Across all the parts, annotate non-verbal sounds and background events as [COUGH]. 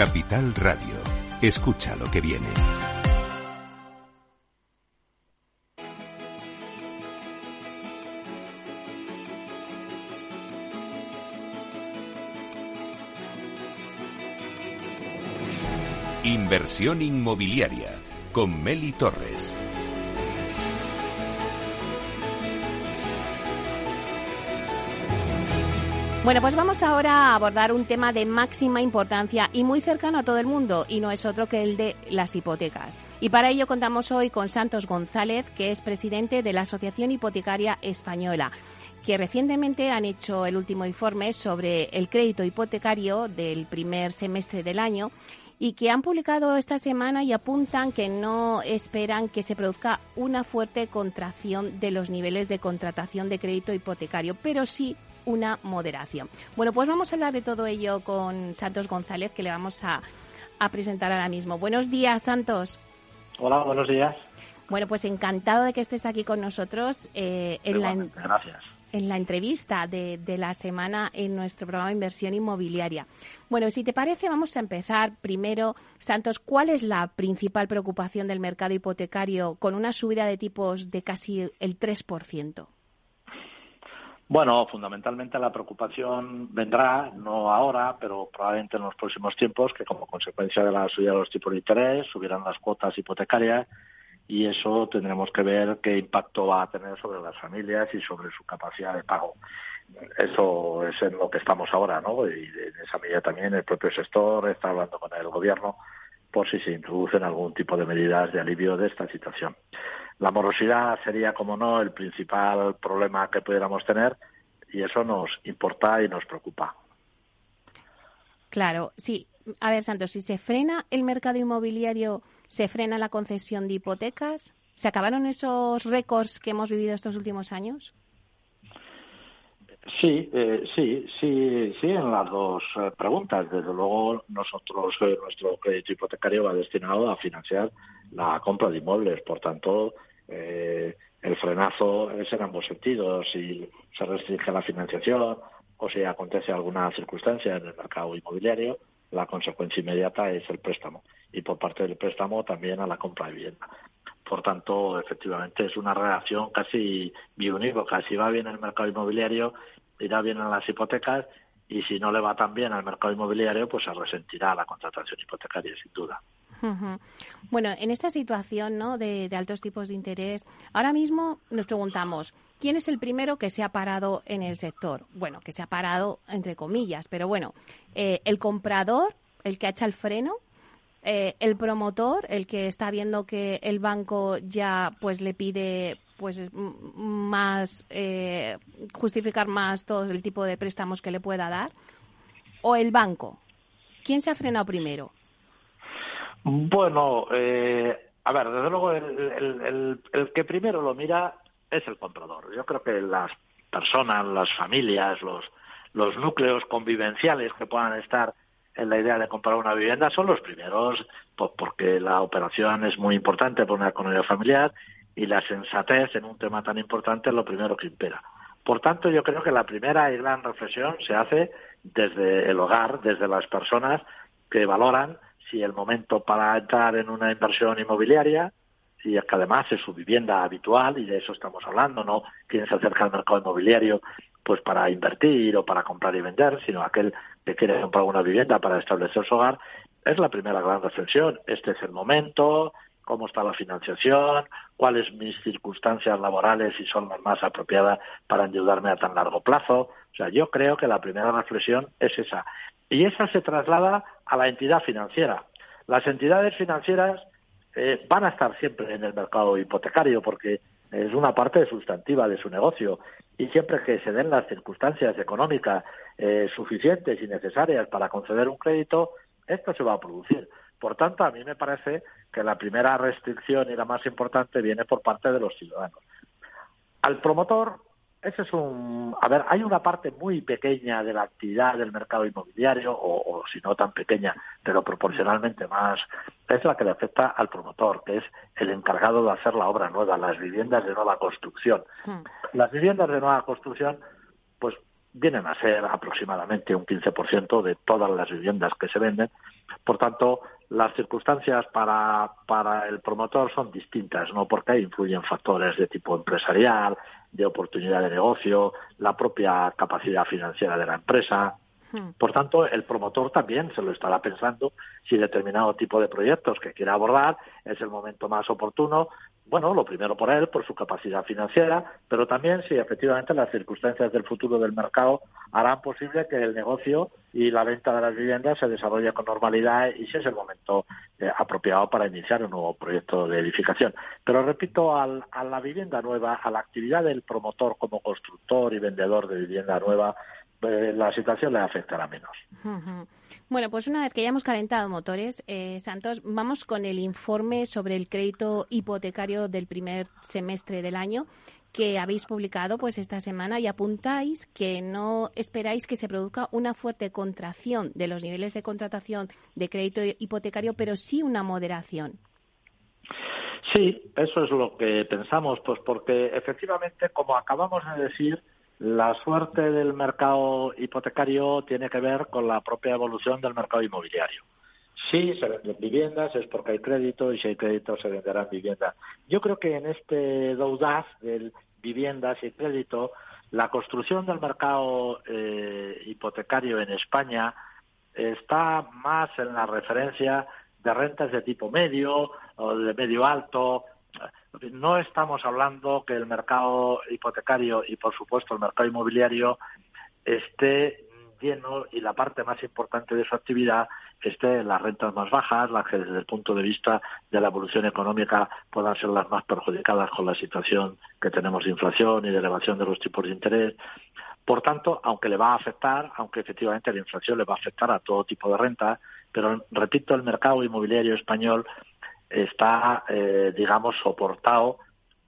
Capital Radio. Escucha lo que viene. Inversión inmobiliaria con Meli Torres. Bueno, pues vamos ahora a abordar un tema de máxima importancia y muy cercano a todo el mundo, y no es otro que el de las hipotecas. Y para ello contamos hoy con Santos González, que es presidente de la Asociación Hipotecaria Española que recientemente han hecho el último informe sobre el crédito hipotecario del primer semestre del año y que han publicado esta semana y apuntan que no esperan que se produzca una fuerte contracción de los niveles de contratación de crédito hipotecario, pero sí una moderación. Bueno, pues vamos a hablar de todo ello con Santos González, que le vamos a, presentar ahora mismo. Buenos días, Santos. Hola, buenos días. Bueno, pues encantado de que estés aquí con nosotros eh, en, la, gracias. en la entrevista de, de, la semana en nuestro programa de Inversión Inmobiliaria. Bueno, si te parece, vamos a empezar primero. Santos, ¿cuál es la principal preocupación del mercado hipotecario con una subida de tipos de casi el 3%? Bueno, fundamentalmente la preocupación vendrá, no ahora, pero probablemente en los próximos tiempos, que como consecuencia de la subida de los tipos de interés subirán las cuotas hipotecarias y eso tendremos que ver qué impacto va a tener sobre las familias y sobre su capacidad de pago. Eso es en lo que estamos ahora, ¿no? Y en esa medida también el propio sector está hablando con el gobierno por si se introducen algún tipo de medidas de alivio de esta situación. La morosidad sería, como no, el principal problema que pudiéramos tener y eso nos importa y nos preocupa. Claro, sí. A ver, Santos, si se frena el mercado inmobiliario, ¿se frena la concesión de hipotecas? ¿Se acabaron esos récords que hemos vivido estos últimos años? Sí, eh, sí, sí, sí, en las dos eh, preguntas. Desde luego, nosotros, eh, nuestro crédito hipotecario va destinado a financiar la compra de inmuebles. Por tanto, eh, el frenazo es en ambos sentidos. Si se restringe la financiación o si acontece alguna circunstancia en el mercado inmobiliario, la consecuencia inmediata es el préstamo. Y por parte del préstamo también a la compra de vivienda. Por tanto, efectivamente es una relación casi biunívoca. Si va bien el mercado inmobiliario, irá bien en las hipotecas y si no le va tan bien al mercado inmobiliario, pues se resentirá la contratación hipotecaria, sin duda. Bueno, en esta situación ¿no? de, altos tipos de interés, ahora mismo nos preguntamos, ¿quién es el primero que se ha parado en el sector? Bueno, que se ha parado entre comillas, pero bueno, eh, el comprador, el que echa el freno, eh, el promotor, el que está viendo que el banco ya pues le pide pues más eh, justificar más todo el tipo de préstamos que le pueda dar, o el banco. ¿Quién se ha frenado primero? Bueno, eh, a ver, desde luego el, que primero lo mira es el comprador. Yo creo que las personas, las familias, los, los núcleos convivenciales que puedan estar en la idea de comprar una vivienda son los primeros, pues porque la operación es muy importante para una economía familiar y la sensatez en un tema tan importante es lo primero que impera. Por tanto, yo creo que la primera y gran reflexión se hace desde el hogar, desde las personas que valoran si el momento para entrar en una inversión inmobiliaria, si es que además es su vivienda habitual, y de eso estamos hablando, no quien se acerca al mercado inmobiliario pues para invertir o para comprar y vender, sino aquel que quiere comprar una vivienda para establecer su hogar, es la primera gran reflexión. Este es el momento, cómo está la financiación, cuáles mis circunstancias laborales y son las más apropiadas para endeudarme a tan largo plazo. O sea, yo creo que la primera reflexión es esa. Y esa se traslada a la entidad financiera. Las entidades financieras eh, van a estar siempre en el mercado hipotecario porque es una parte sustantiva de su negocio y siempre que se den las circunstancias económicas eh, suficientes y necesarias para conceder un crédito, esto se va a producir. Por tanto, a mí me parece que la primera restricción y la más importante viene por parte de los ciudadanos. Al promotor ese es un. A ver, hay una parte muy pequeña de la actividad del mercado inmobiliario, o, si no tan pequeña, pero proporcionalmente más, es la que le afecta al promotor, que es el encargado de hacer la obra nueva, las viviendas de nueva construcción. Hmm. Las viviendas de nueva construcción, pues vienen a ser aproximadamente un 15% de todas las viviendas que se venden. Por tanto, las circunstancias para, para el promotor son distintas, ¿no? Porque ahí influyen factores de tipo empresarial, de oportunidad de negocio, la propia capacidad financiera de la empresa. Hmm. Por tanto, el promotor también se lo estará pensando si determinado tipo de proyectos que quiera abordar es el momento más oportuno bueno, lo primero por él, por su capacidad financiera, pero también si efectivamente las circunstancias del futuro del mercado harán posible que el negocio y la venta de las viviendas se desarrolle con normalidad y si es el momento eh, apropiado para iniciar un nuevo proyecto de edificación. Pero repito, a la vivienda nueva, a la actividad del promotor como constructor y vendedor de vivienda nueva, eh, la situación le afectará menos. Bueno, pues una vez que ya hemos calentado motores, eh, Santos, vamos con el informe sobre el crédito hipotecario del primer semestre del año que habéis publicado pues esta semana y apuntáis que no esperáis que se produzca una fuerte contracción de los niveles de contratación de crédito hipotecario, pero sí una moderación. Sí, eso es lo que pensamos, pues porque efectivamente, como acabamos de decir, la suerte del mercado hipotecario tiene que ver con la propia evolución del mercado inmobiliario. Si se venden viviendas es porque hay crédito y si hay crédito se venderán viviendas. Yo creo que en este doudaz del viviendas y crédito, la construcción del mercado eh, hipotecario en España está más en la referencia de rentas de tipo medio o de medio alto no estamos hablando que el mercado hipotecario y, por supuesto, el mercado inmobiliario esté lleno y la parte más importante de su actividad esté en las rentas más bajas, las que desde el punto de vista de la evolución económica puedan ser las más perjudicadas con la situación que tenemos de inflación y de elevación de los tipos de interés. Por tanto, aunque le va a afectar, aunque efectivamente la inflación le va a afectar a todo tipo de renta, pero repito, el mercado inmobiliario español está, eh, digamos, soportado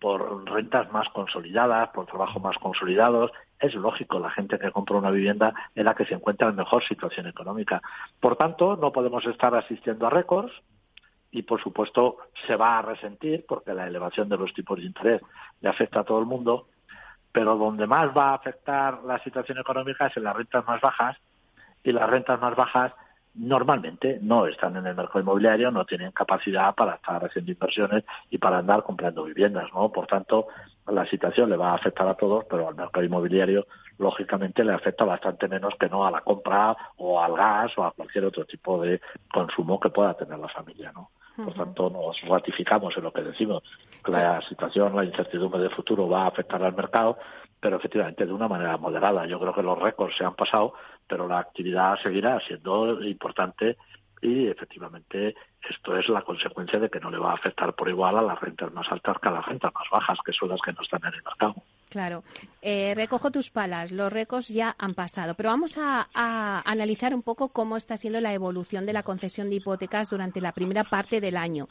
por rentas más consolidadas, por trabajos más consolidados. Es lógico, la gente que compra una vivienda es la que se encuentra en mejor situación económica. Por tanto, no podemos estar asistiendo a récords y, por supuesto, se va a resentir porque la elevación de los tipos de interés le afecta a todo el mundo, pero donde más va a afectar la situación económica es en las rentas más bajas y las rentas más bajas normalmente no están en el mercado inmobiliario, no tienen capacidad para estar haciendo inversiones y para andar comprando viviendas, ¿no? Por tanto, la situación le va a afectar a todos, pero al mercado inmobiliario, lógicamente, le afecta bastante menos que no a la compra o al gas o a cualquier otro tipo de consumo que pueda tener la familia, ¿no? Por tanto, nos ratificamos en lo que decimos, la situación, la incertidumbre de futuro va a afectar al mercado, pero efectivamente de una manera moderada. Yo creo que los récords se han pasado, pero la actividad seguirá siendo importante y efectivamente esto es la consecuencia de que no le va a afectar por igual a las rentas más altas que a las rentas más bajas, que son las que no están en el mercado. Claro. Eh, recojo tus palas. Los récords ya han pasado. Pero vamos a, analizar un poco cómo está siendo la evolución de la concesión de hipotecas durante la primera parte del año.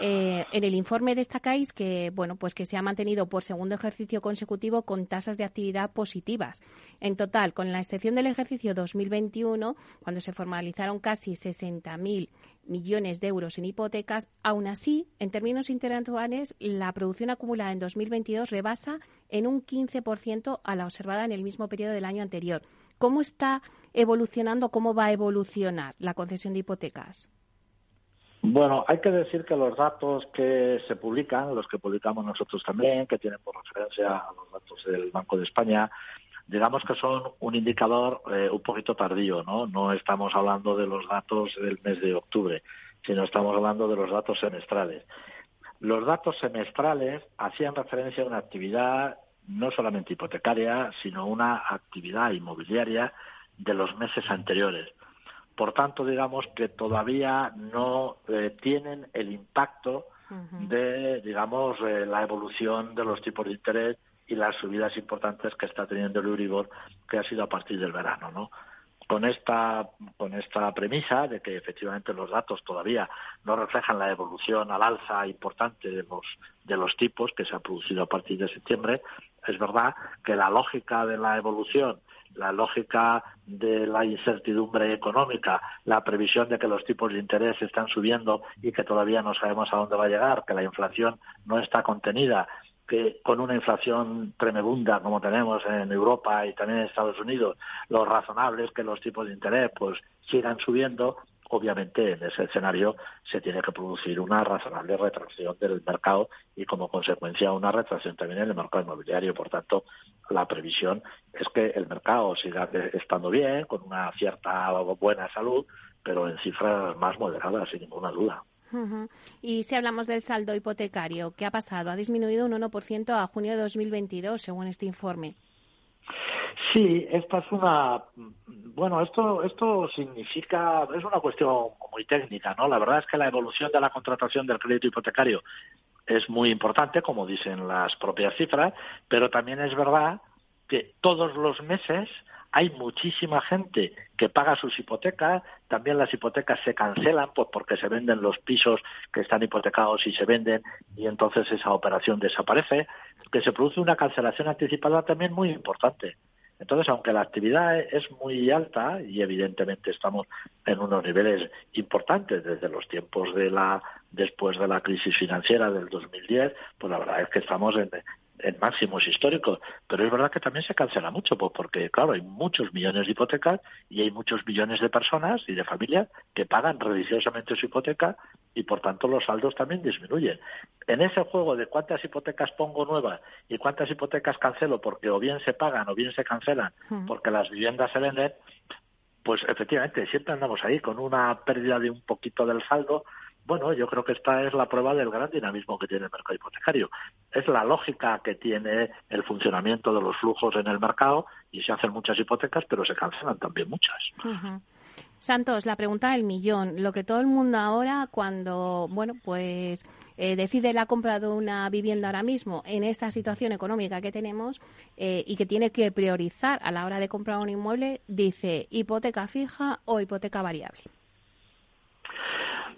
Eh, en el informe destacáis que, bueno, pues que se ha mantenido por segundo ejercicio consecutivo con tasas de actividad positivas. En total, con la excepción del ejercicio 2021, cuando se formalizaron casi 60.000 millones de euros en hipotecas, aún así, en términos interanuales, la producción acumulada en 2022 rebasa en un 15% a la observada en el mismo periodo del año anterior. ¿Cómo está evolucionando, cómo va a evolucionar la concesión de hipotecas? Bueno, hay que decir que los datos que se publican, los que publicamos nosotros también, que tienen por referencia a los datos del Banco de España, digamos que son un indicador eh, un poquito tardío, ¿no? No estamos hablando de los datos del mes de octubre, sino estamos hablando de los datos semestrales. Los datos semestrales hacían referencia a una actividad no solamente hipotecaria, sino una actividad inmobiliaria de los meses anteriores. Por tanto, digamos que todavía no eh, tienen el impacto de, digamos, eh, la evolución de los tipos de interés y las subidas importantes que está teniendo el Euribor, que ha sido a partir del verano, ¿no? Con esta, con esta premisa de que efectivamente los datos todavía no reflejan la evolución al alza importante de los, de los tipos que se ha producido a partir de septiembre, es verdad que la lógica de la evolución la lógica de la incertidumbre económica, la previsión de que los tipos de interés están subiendo y que todavía no sabemos a dónde va a llegar, que la inflación no está contenida que con una inflación tremenda como tenemos en Europa y también en Estados Unidos, lo razonable es que los tipos de interés pues sigan subiendo obviamente en ese escenario se tiene que producir una razonable retracción del mercado y como consecuencia una retracción también en el mercado inmobiliario. Por tanto, la previsión es que el mercado siga estando bien, con una cierta buena salud, pero en cifras más moderadas, sin ninguna duda. Y si hablamos del saldo hipotecario, ¿qué ha pasado? Ha disminuido un 1% a junio de 2022, según este informe. Sí, esta es una bueno, esto esto significa es una cuestión muy técnica, ¿no? La verdad es que la evolución de la contratación del crédito hipotecario es muy importante, como dicen las propias cifras, pero también es verdad que todos los meses hay muchísima gente que paga sus hipotecas, también las hipotecas se cancelan pues porque se venden los pisos que están hipotecados y se venden y entonces esa operación desaparece, que se produce una cancelación anticipada también muy importante. Entonces, aunque la actividad es muy alta y evidentemente estamos en unos niveles importantes desde los tiempos de la después de la crisis financiera del 2010, pues la verdad es que estamos en, en máximos históricos, pero es verdad que también se cancela mucho, pues porque claro, hay muchos millones de hipotecas y hay muchos millones de personas y de familias que pagan religiosamente su hipoteca y por tanto los saldos también disminuyen. En ese juego de cuántas hipotecas pongo nuevas y cuántas hipotecas cancelo porque o bien se pagan o bien se cancelan porque las viviendas se venden, pues efectivamente siempre andamos ahí con una pérdida de un poquito del saldo bueno, yo creo que esta es la prueba del gran dinamismo que tiene el mercado hipotecario. Es la lógica que tiene el funcionamiento de los flujos en el mercado y se hacen muchas hipotecas, pero se cancelan también muchas. Santos, la pregunta del millón. Lo que todo el mundo ahora, cuando, bueno, pues eh, decide la compra de una vivienda ahora mismo en esta situación económica que tenemos eh, y que tiene que priorizar a la hora de comprar un inmueble, dice hipoteca fija o hipoteca variable.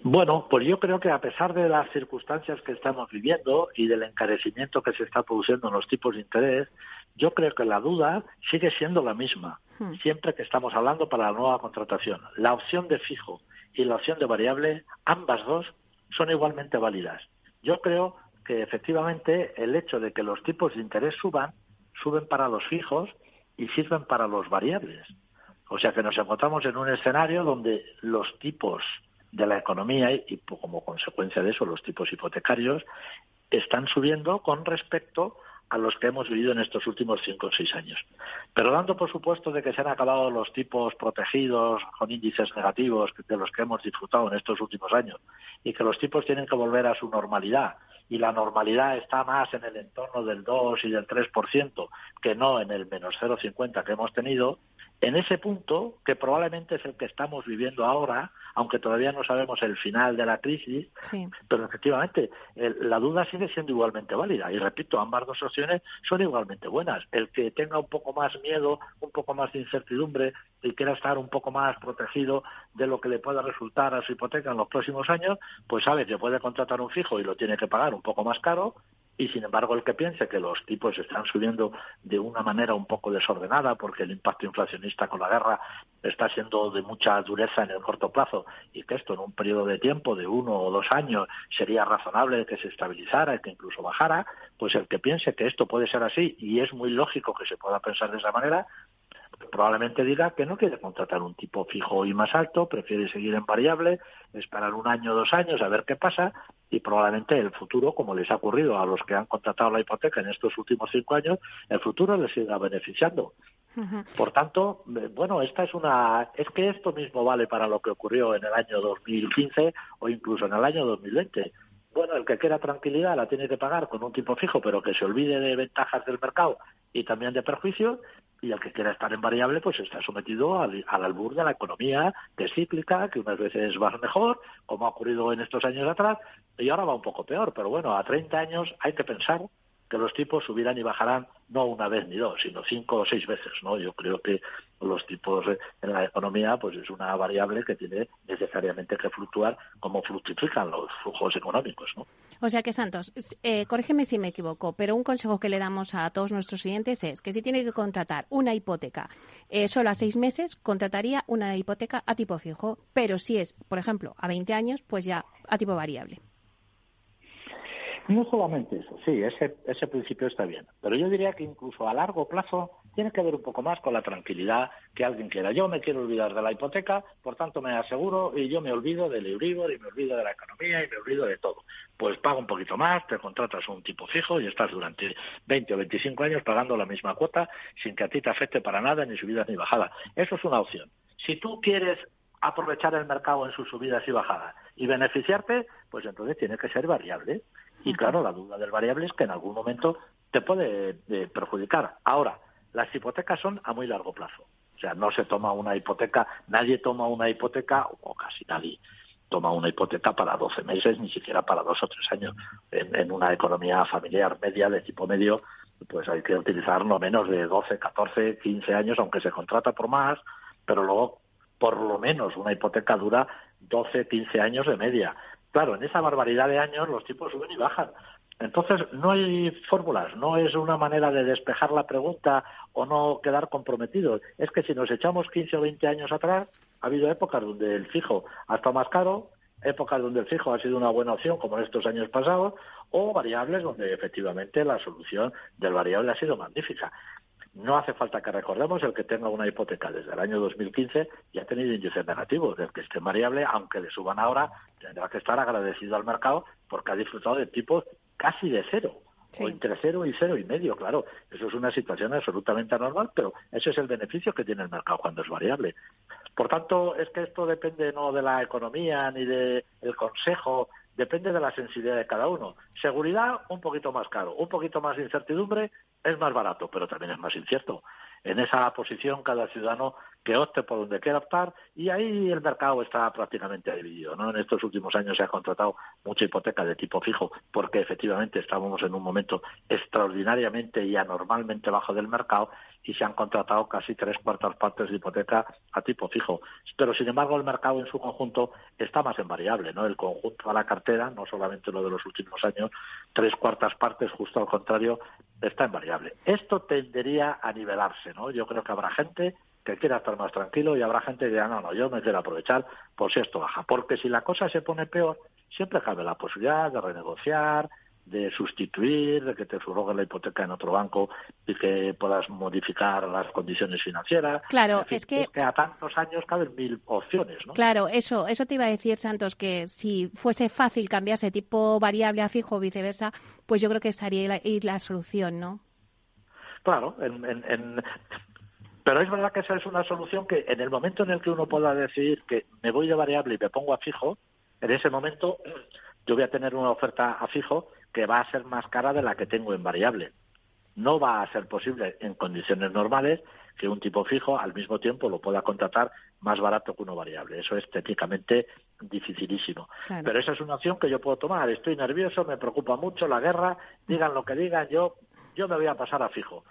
Bueno, pues yo creo que a pesar de las circunstancias que estamos viviendo y del encarecimiento que se está produciendo en los tipos de interés, yo creo que la duda sigue siendo la misma, hmm. siempre que estamos hablando para la nueva contratación. La opción de fijo y la opción de variable, ambas dos, son igualmente válidas. Yo creo que efectivamente el hecho de que los tipos de interés suban, suben para los fijos y sirven para los variables. O sea que nos encontramos en un escenario donde los tipos de la economía y, como consecuencia de eso los tipos hipotecarios están subiendo con respecto a los que hemos vivido en estos últimos cinco o seis años. Pero dando por supuesto de que se han acabado los tipos protegidos con índices negativos de los que hemos disfrutado en estos últimos años y que los tipos tienen que volver a su normalidad y la normalidad está más en el entorno del 2 y del 3% que no en el menos 0,50 que hemos tenido, en ese punto, que probablemente es el que estamos viviendo ahora, aunque todavía no sabemos el final de la crisis, pero efectivamente la duda sigue siendo igualmente válida. Y repito, ambas dos opciones son igualmente buenas. El que tenga un poco más miedo, un poco más de incertidumbre y quiera estar un poco más protegido de lo que le pueda resultar a su hipoteca en los próximos años, pues sabe que puede contratar un fijo y lo tiene que pagar un poco más caro y sin embargo el que piense que los tipos están subiendo de una manera un poco desordenada porque el impacto inflacionista con la guerra está siendo de mucha dureza en el corto plazo y que esto en un periodo de tiempo de uno o dos años sería razonable que se estabilizara y que incluso bajara, pues el que piense que esto puede ser así y es muy lógico que se pueda pensar de esa manera, probablemente diga que no quiere contratar un tipo fijo y más alto, prefiere seguir en variable, esperar un año o dos años a ver qué pasa y probablemente el futuro, como les ha ocurrido a los que han contratado la hipoteca en estos últimos cinco años, el futuro les siga beneficiando. Por tanto, eh, bueno, esta es una, es que esto mismo vale para lo que ocurrió en el año 2015 o incluso en el año 2020 bueno, el que quiera tranquilidad la tiene que pagar con un tipo fijo, pero que se olvide de ventajas del mercado y también de perjuicios, y el que quiera estar en variable, pues está sometido al, albur de la economía, que es cíclica, que unas veces va mejor, como ha ocurrido en estos años atrás, y ahora va un poco peor, pero bueno, a 30 años hay que pensar que los tipos subirán y bajarán no una vez ni dos, sino cinco o seis veces, ¿no? Yo creo que los tipos en la economía pues es una variable que tiene necesariamente que fluctuar como fructifican los flujos económicos, ¿no? O sea que, Santos, eh, corrígeme si me equivoco, pero un consejo que le damos a todos nuestros clientes es que si tiene que contratar una hipoteca eh, solo a seis meses, contrataría una hipoteca a tipo fijo, pero si es, por ejemplo, a 20 años, pues ya a tipo variable. No solamente eso, sí, ese, ese principio está bien, pero yo diría que incluso a largo plazo tiene que ver un poco más con la tranquilidad que alguien quiera. Yo me quiero olvidar de la hipoteca, por tanto me aseguro y yo me olvido del Euribor y me olvido de la economía y me olvido de todo. Pues pago un poquito más, te contratas un tipo fijo y estás durante 20 o 25 años pagando la misma cuota sin que a ti te afecte para nada ni subidas ni bajadas. Eso es una opción. Si tú quieres aprovechar el mercado en sus subidas y bajadas y beneficiarte, pues entonces tiene que ser variable. Y claro, la duda del variable es que en algún momento te puede eh, perjudicar. Ahora, las hipotecas son a muy largo plazo. O sea, no se toma una hipoteca, nadie toma una hipoteca, o casi nadie toma una hipoteca para 12 meses, ni siquiera para dos o tres años. En, en una economía familiar media, de tipo medio, pues hay que utilizar no menos de 12, 14, 15 años, aunque se contrata por más, pero luego por lo menos una hipoteca dura 12, 15 años de media. Claro, en esa barbaridad de años los tipos suben y bajan. Entonces, no hay fórmulas, no es una manera de despejar la pregunta o no quedar comprometidos. Es que si nos echamos 15 o 20 años atrás, ha habido épocas donde el fijo ha estado más caro, épocas donde el fijo ha sido una buena opción, como en estos años pasados, o variables donde efectivamente la solución del variable ha sido magnífica. No hace falta que recordemos el que tenga una hipoteca desde el año 2015 y ha tenido índices negativos. El que esté variable, aunque le suban ahora, tendrá que estar agradecido al mercado porque ha disfrutado de tipos casi de cero. O entre cero y cero y medio, claro. Eso es una situación absolutamente anormal, pero ese es el beneficio que tiene el mercado cuando es variable. Por tanto, es que esto depende no de la economía ni del consejo, depende de la sensibilidad de cada uno. Seguridad, un poquito más caro. Un poquito más de incertidumbre, es más barato, pero también es más incierto. En esa posición, cada ciudadano que opte por donde quiera optar y ahí el mercado está prácticamente dividido. ¿no? En estos últimos años se ha contratado mucha hipoteca de tipo fijo porque efectivamente estábamos en un momento extraordinariamente y anormalmente bajo del mercado y se han contratado casi tres cuartas partes de hipoteca a tipo fijo. Pero sin embargo el mercado en su conjunto está más en variable, ¿no? El conjunto a la cartera, no solamente lo de los últimos años, tres cuartas partes justo al contrario está en variable. Esto tendería a nivelarse, ¿no? Yo creo que habrá gente que quiera estar más tranquilo y habrá gente que diga, no, no, yo me quiero aprovechar por si esto baja. Porque si la cosa se pone peor, siempre cabe la posibilidad de renegociar, de sustituir, de que te subrogue la hipoteca en otro banco y que puedas modificar las condiciones financieras. Claro, es, que, a tantos años caben mil opciones, ¿no? Claro, eso, eso te iba a decir, Santos, que si fuese fácil cambiarse tipo variable a fijo o viceversa, pues yo creo que estaría la, la solución, ¿no? Claro, en, en, pero es verdad que esa es una solución que en el momento en el que uno pueda decir que me voy de variable y me pongo a fijo, en ese momento yo voy a tener una oferta a fijo que va a ser más cara de la que tengo en variable. No va a ser posible en condiciones normales que un tipo fijo al mismo tiempo lo pueda contratar más barato que uno variable. Eso es técnicamente dificilísimo. Pero esa es una opción que yo puedo tomar. Estoy nervioso, me preocupa mucho la guerra, digan lo que digan, yo, yo me voy a pasar a fijo.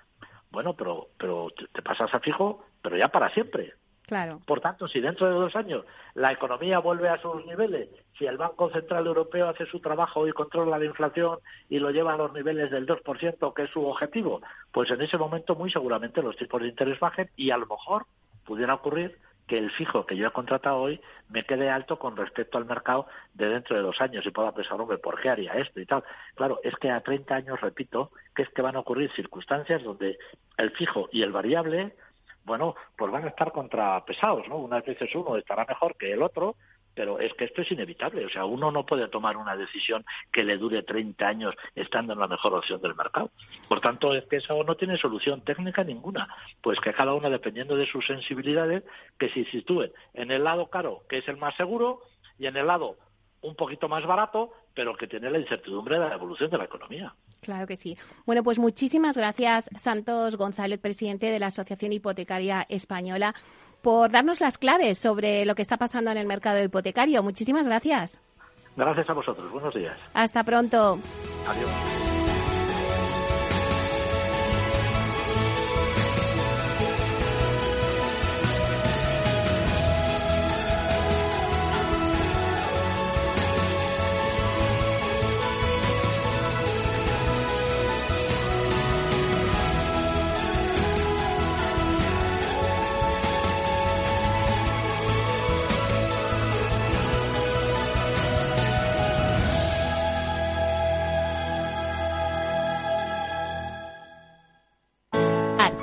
Bueno, pero, pero te pasas a fijo, pero ya para siempre. Claro. Por tanto, si dentro de dos años la economía vuelve a sus niveles, si el Banco Central Europeo hace su trabajo y controla la inflación y lo lleva a los niveles del 2%, que es su objetivo, pues en ese momento muy seguramente los tipos de interés bajen y a lo mejor pudiera ocurrir que el fijo que yo he contratado hoy me quede alto con respecto al mercado de dentro de dos años y pueda pensar, hombre, ¿por qué haría esto y tal? Claro, es que a 30 años, repito, que es que van a ocurrir circunstancias donde el fijo y el variable, bueno, pues van a estar contrapesados, ¿no? Unas veces uno estará mejor que el otro, pero es que esto es inevitable. O sea, uno no puede tomar una decisión que le dure 30 años estando en la mejor opción del mercado. Por tanto, es que eso no tiene solución técnica ninguna. Pues que cada uno, dependiendo de sus sensibilidades, que se sitúe en el lado caro, que es el más seguro, y en el lado un poquito más barato, pero que tiene la incertidumbre de la evolución de la economía. Claro que sí. Bueno, pues muchísimas gracias, Santos González, presidente de la Asociación Hipotecaria Española por darnos las claves sobre lo que está pasando en el mercado hipotecario. Muchísimas gracias. Gracias a vosotros. Buenos días. Hasta pronto. Adiós.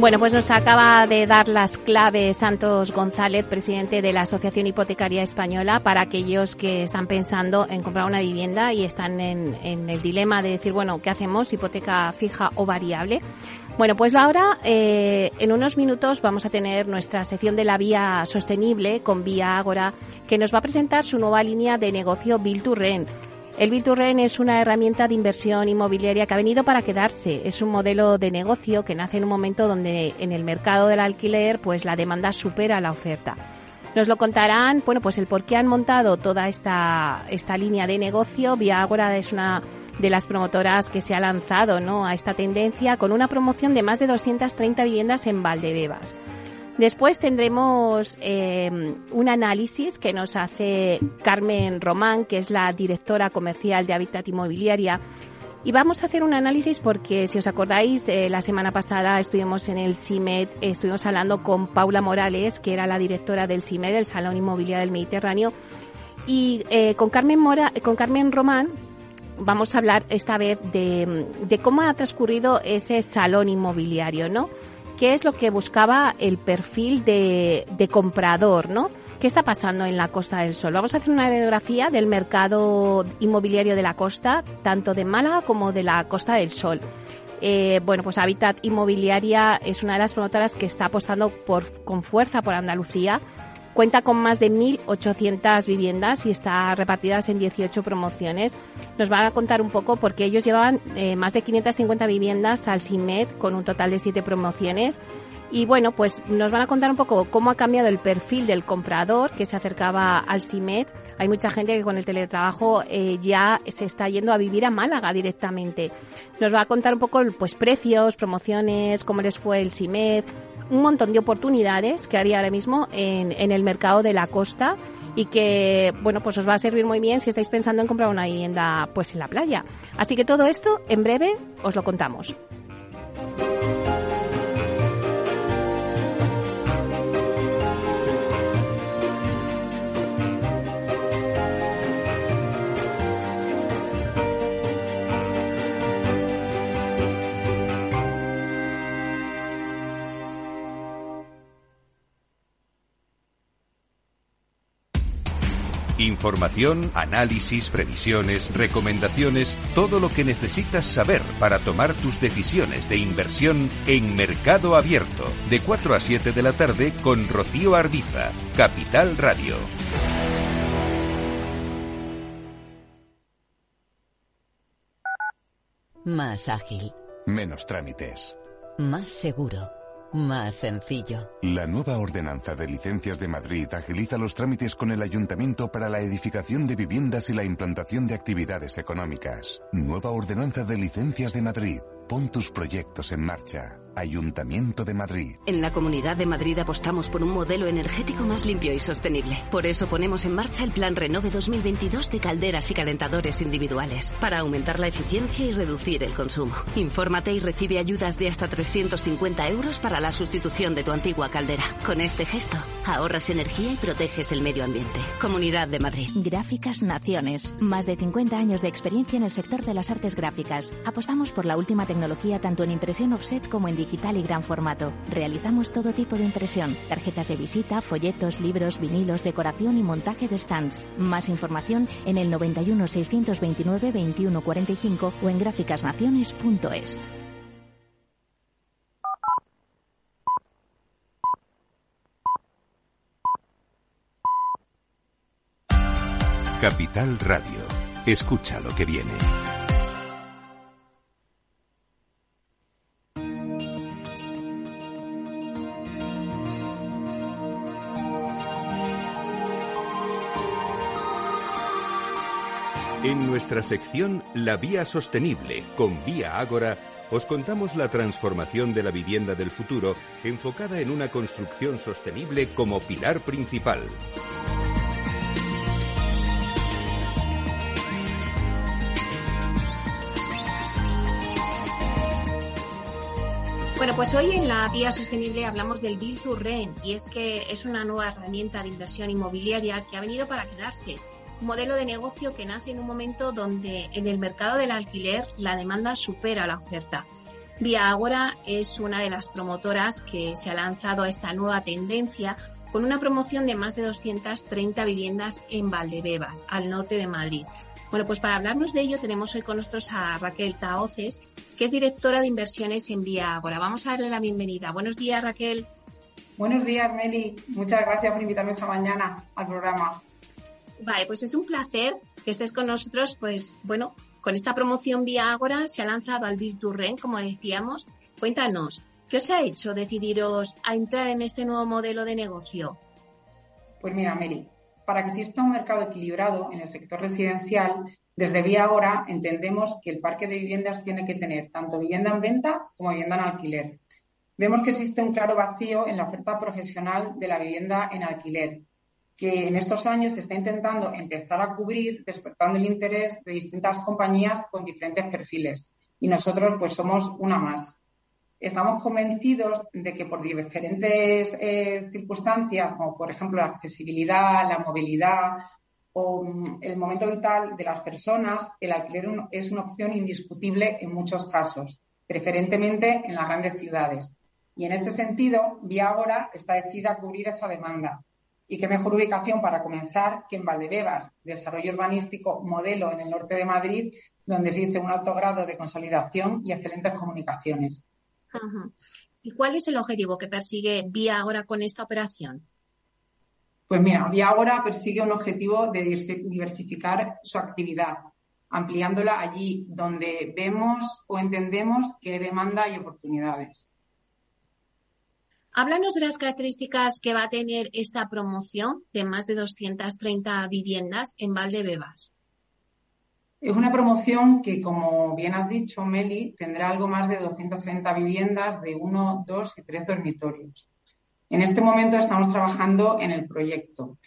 Bueno, pues nos acaba de dar las claves Santos González, presidente de la Asociación Hipotecaria Española, para aquellos que están pensando en comprar una vivienda y están en, el dilema de decir, bueno, ¿qué hacemos? ¿Hipoteca fija o variable? Bueno, pues ahora, eh, en unos minutos, vamos a tener nuestra sección de la vía sostenible con Vía Ágora, que nos va a presentar su nueva línea de negocio Bill to Rent el Biturren es una herramienta de inversión inmobiliaria que ha venido para quedarse. Es un modelo de negocio que nace en un momento donde en el mercado del alquiler pues la demanda supera la oferta. Nos lo contarán, bueno, pues el por qué han montado toda esta, esta línea de negocio. Viagora es una de las promotoras que se ha lanzado a esta tendencia con una promoción de más de 230 viviendas en Valdebebas. Después tendremos eh, un análisis que nos hace Carmen Román, que es la directora comercial de Habitat Inmobiliaria. Y vamos a hacer un análisis porque, si os acordáis, eh, la semana pasada estuvimos en el CIMED, estuvimos hablando con Paula Morales, que era la directora del CIMED, el Salón Inmobiliario del Mediterráneo, y eh, con, Carmen Mora, con Carmen Román vamos a hablar esta vez de, de cómo ha transcurrido ese salón inmobiliario, ¿no? Qué es lo que buscaba el perfil de, comprador, ¿no? ¿Qué está pasando en la Costa del Sol? Vamos a hacer una radiografía del mercado inmobiliario de la costa, tanto de Málaga como de la Costa del Sol. Eh, bueno, pues Habitat Inmobiliaria es una de las promotoras que está apostando por, con fuerza por Andalucía Cuenta con más de 1.800 viviendas y está repartidas en 18 promociones. Nos van a contar un poco porque ellos llevaban eh, más de 550 viviendas al CIMED con un total de 7 promociones. Y bueno, pues nos van a contar un poco cómo ha cambiado el perfil del comprador que se acercaba al CIMED. Hay mucha gente que con el teletrabajo eh, ya se está yendo a vivir a Málaga directamente. Nos va a contar un poco pues precios, promociones, cómo les fue el CIMED, un montón de oportunidades que haría ahora mismo en, en el mercado de la costa y que, bueno, pues os va a servir muy bien si estáis pensando en comprar una vivienda pues en la playa. Así que todo esto en breve os lo contamos. Información, análisis, previsiones, recomendaciones, todo lo que necesitas saber para tomar tus decisiones de inversión en Mercado Abierto, de 4 a 7 de la tarde con Rocío Ardiza, Capital Radio. Más ágil. Menos trámites. Más seguro. Más sencillo. La nueva ordenanza de licencias de Madrid agiliza los trámites con el ayuntamiento para la edificación de viviendas y la implantación de actividades económicas. Nueva ordenanza de licencias de Madrid. Pon tus proyectos en marcha. Ayuntamiento de Madrid. En la Comunidad de Madrid apostamos por un modelo energético más limpio y sostenible. Por eso ponemos en marcha el Plan Renove 2022 de calderas y calentadores individuales, para aumentar la eficiencia y reducir el consumo. Infórmate y recibe ayudas de hasta 350 euros para la sustitución de tu antigua caldera. Con este gesto, ahorras energía y proteges el medio ambiente. Comunidad de Madrid. Gráficas Naciones. Más de 50 años de experiencia en el sector de las artes gráficas. Apostamos por la última tecnología tanto en impresión offset como en digital y gran formato. Realizamos todo tipo de impresión, tarjetas de visita, folletos, libros, vinilos, decoración y montaje de stands. Más información en el 91 629 2145 o en gráficasnaciones.es. Capital Radio. Escucha lo que viene. En nuestra sección La Vía Sostenible con Vía Ágora, os contamos la transformación de la vivienda del futuro enfocada en una construcción sostenible como pilar principal. Bueno, pues hoy en la Vía Sostenible hablamos del Build to Rent y es que es una nueva herramienta de inversión inmobiliaria que ha venido para quedarse modelo de negocio que nace en un momento donde en el mercado del alquiler la demanda supera la oferta. Vía Agora es una de las promotoras que se ha lanzado a esta nueva tendencia con una promoción de más de 230 viviendas en Valdebebas, al norte de Madrid. Bueno, pues para hablarnos de ello tenemos hoy con nosotros a Raquel Taoces, que es directora de inversiones en Vía Agora. Vamos a darle la bienvenida. Buenos días, Raquel. Buenos días, Meli. Muchas gracias por invitarme esta mañana al programa. Vale, pues es un placer que estés con nosotros. Pues bueno, con esta promoción vía Ágora se ha lanzado al Virturren, como decíamos. Cuéntanos, ¿qué os ha hecho decidiros a entrar en este nuevo modelo de negocio? Pues mira, Meli, para que exista un mercado equilibrado en el sector residencial, desde Vía Agora entendemos que el parque de viviendas tiene que tener tanto vivienda en venta como vivienda en alquiler. Vemos que existe un claro vacío en la oferta profesional de la vivienda en alquiler que en estos años se está intentando empezar a cubrir, despertando el interés de distintas compañías con diferentes perfiles. Y nosotros, pues, somos una más. Estamos convencidos de que por diferentes eh, circunstancias, como por ejemplo la accesibilidad, la movilidad o mm, el momento vital de las personas, el alquiler es una opción indiscutible en muchos casos, preferentemente en las grandes ciudades. Y en este sentido, Vía está decidida a cubrir esa demanda y qué mejor ubicación para comenzar que en Valdebebas, desarrollo urbanístico modelo en el norte de Madrid, donde existe un alto grado de consolidación y excelentes comunicaciones. ¿Y cuál es el objetivo que persigue Vía Agora con esta operación? Pues mira, Vía Agora persigue un objetivo de diversificar su actividad, ampliándola allí donde vemos o entendemos que hay demanda y oportunidades. Háblanos de las características que va a tener esta promoción de más de 230 viviendas en Valdebebas. Es una promoción que, como bien has dicho, Meli, tendrá algo más de 230 viviendas de uno, dos y tres dormitorios. En este momento estamos trabajando en el proyecto,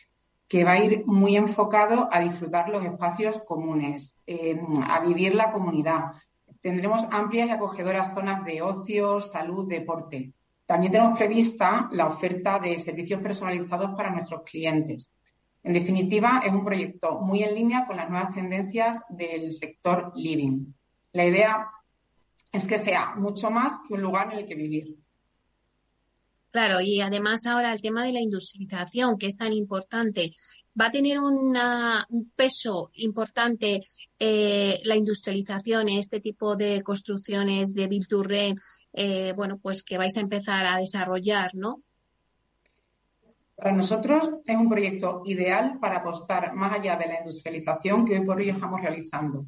que va a ir muy enfocado a disfrutar los espacios comunes, a vivir la comunidad. Tendremos amplias y acogedoras zonas de ocio, salud, deporte. También tenemos prevista la oferta de servicios personalizados para nuestros clientes. En definitiva, es un proyecto muy en línea con las nuevas tendencias del sector living. La idea es que sea mucho más que un lugar en el que vivir. Claro, y además ahora el tema de la industrialización, que es tan importante, va a tener un peso importante eh, la industrialización, este tipo de construcciones de Virturren eh, bueno, pues que vais a empezar a desarrollar, ¿no? Para nosotros es un proyecto ideal para apostar más allá de la industrialización que hoy por hoy estamos realizando,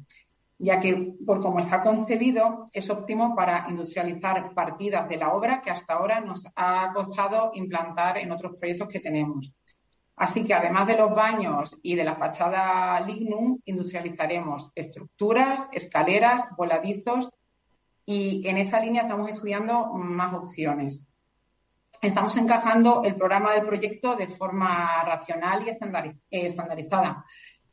ya que por cómo está concebido es óptimo para industrializar partidas de la obra que hasta ahora nos ha costado implantar en otros proyectos que tenemos. Así que además de los baños y de la fachada lignum, industrializaremos estructuras, escaleras, voladizos y en esa línea estamos estudiando más opciones. Estamos encajando el programa del proyecto de forma racional y estandarizada,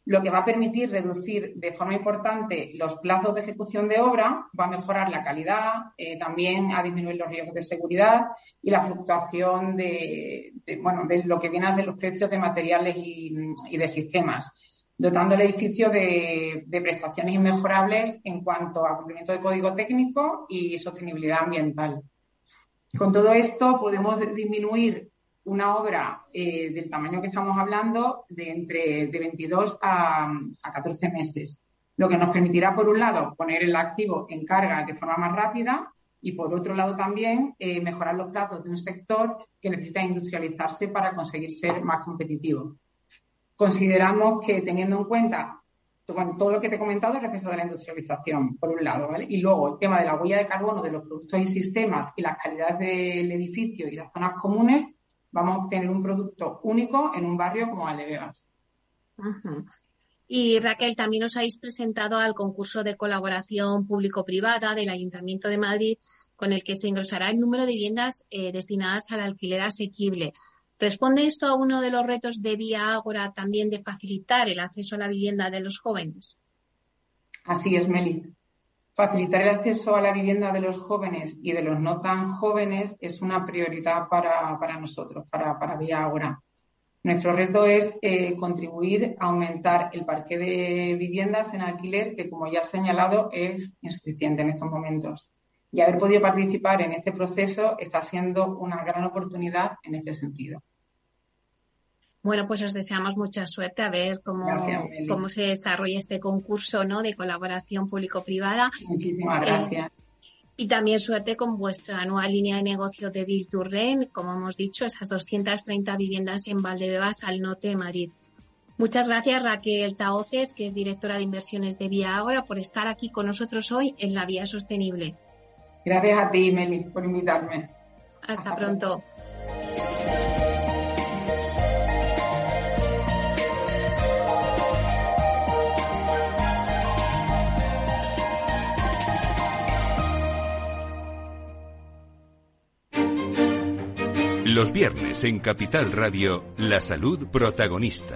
lo que va a permitir reducir de forma importante los plazos de ejecución de obra, va a mejorar la calidad, eh, también a disminuir los riesgos de seguridad y la fluctuación de, bueno, de lo que viene a ser los precios de materiales y de sistemas dotando el edificio de, prestaciones inmejorables en cuanto a cumplimiento de código técnico y sostenibilidad ambiental. Con todo esto podemos disminuir una obra eh, del tamaño que estamos hablando de entre de 22 a, 14 meses, lo que nos permitirá, por un lado, poner el activo en carga de forma más rápida y, por otro lado, también eh, mejorar los plazos de un sector que necesita industrializarse para conseguir ser más competitivo. Consideramos que teniendo en cuenta todo lo que te he comentado respecto de la industrialización, por un lado, ¿vale? Y luego el tema de la huella de carbono de los productos y sistemas y las calidades del edificio y las zonas comunes, vamos a obtener un producto único en un barrio como Aldevegas. Y Raquel, también os habéis presentado al concurso de colaboración público-privada del Ayuntamiento de Madrid, con el que se engrosará el número de viviendas eh, destinadas al alquiler asequible. ¿Responde esto a uno de los retos de Vía Ágora también de facilitar el acceso a la vivienda de los jóvenes? Así es, Meli. Facilitar el acceso a la vivienda de los jóvenes y de los no tan jóvenes es una prioridad para, nosotros, para, para Vía Ágora. Nuestro reto es eh, contribuir a aumentar el parque de viviendas en alquiler, que como ya he señalado es insuficiente en estos momentos. Y haber podido participar en este proceso está siendo una gran oportunidad en este sentido. Bueno, pues os deseamos mucha suerte a ver cómo, cómo se desarrolla este concurso ¿no? de colaboración público-privada. Muchísimas eh, gracias. y también suerte con vuestra nueva línea de negocio de Virturren, como hemos dicho, esas 230 viviendas en Valdebebas al norte de Madrid. Muchas gracias Raquel Taoces, que es directora de inversiones de Vía Ahora, por estar aquí con nosotros hoy en La Vía Sostenible. Gracias a ti, Meli, por invitarme. Hasta, pronto. Los viernes en Capital Radio, la salud protagonista.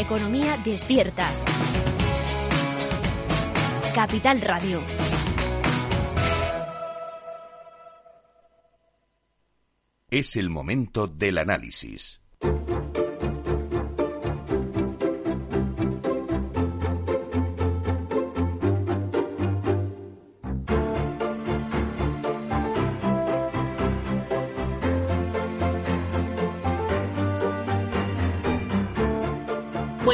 Economía despierta. Capital Radio. Es el momento del análisis.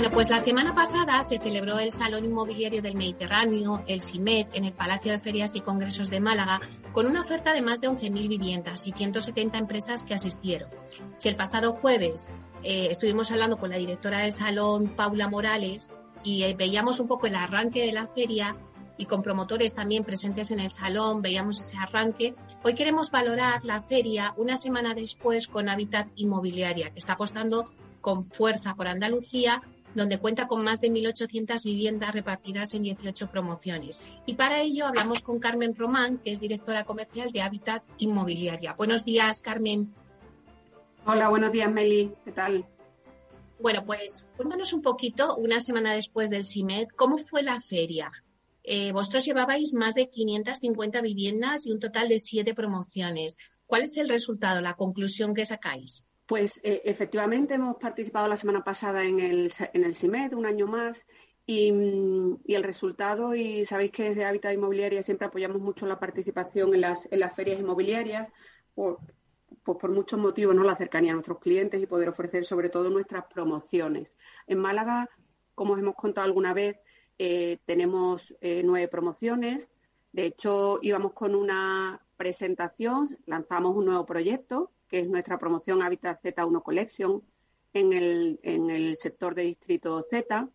Bueno, pues la semana pasada se celebró el Salón Inmobiliario del Mediterráneo, el SIMED, en el Palacio de Ferias y Congresos de Málaga, con una oferta de más de 11.000 viviendas y 170 empresas que asistieron. Si el pasado jueves eh, estuvimos hablando con la directora del Salón, Paula Morales, y eh, veíamos un poco el arranque de la feria, y con promotores también presentes en el salón, veíamos ese arranque. Hoy queremos valorar la feria una semana después con Habitat Inmobiliaria, que está apostando con fuerza por Andalucía donde cuenta con más de 1.800 viviendas repartidas en 18 promociones. Y para ello hablamos con Carmen Román, que es directora comercial de Habitat Inmobiliaria. Buenos días, Carmen. Hola, buenos días, Meli. ¿Qué tal? Bueno, pues cuéntanos un poquito, una semana después del CIMED, ¿cómo fue la feria? Eh, vosotros llevabais más de 550 viviendas y un total de siete promociones. ¿Cuál es el resultado, la conclusión que sacáis? Pues eh, efectivamente hemos participado la semana pasada en el, en el CIMED, un año más, mm, y, el resultado, y sabéis que desde Hábitat Inmobiliaria siempre apoyamos mucho la participación en las, en las ferias inmobiliarias, por, pues por muchos motivos, ¿no? La cercanía a nuestros clientes y poder ofrecer sobre todo nuestras promociones. En Málaga, como os hemos contado alguna vez, eh, tenemos eh, nueve promociones. De hecho, íbamos con una presentación, lanzamos un nuevo proyecto que es nuestra promoción Habitat Z1 Collection en el, en el sector de Distrito Z.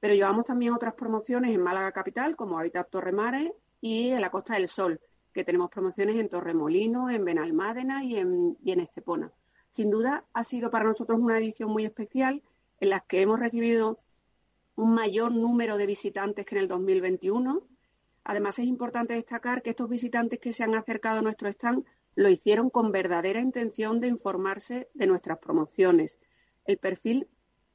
Pero llevamos también otras promociones en Málaga Capital, como Habitat Torremare y en la Costa del Sol, que tenemos promociones en Torremolino, en Benalmádena y en, y en Estepona. Sin duda, ha sido para nosotros una edición muy especial en la que hemos recibido un mayor número de visitantes que en el 2021. Además, es importante destacar que estos visitantes que se han acercado a nuestro stand lo hicieron con verdadera intención de informarse de nuestras promociones. El perfil,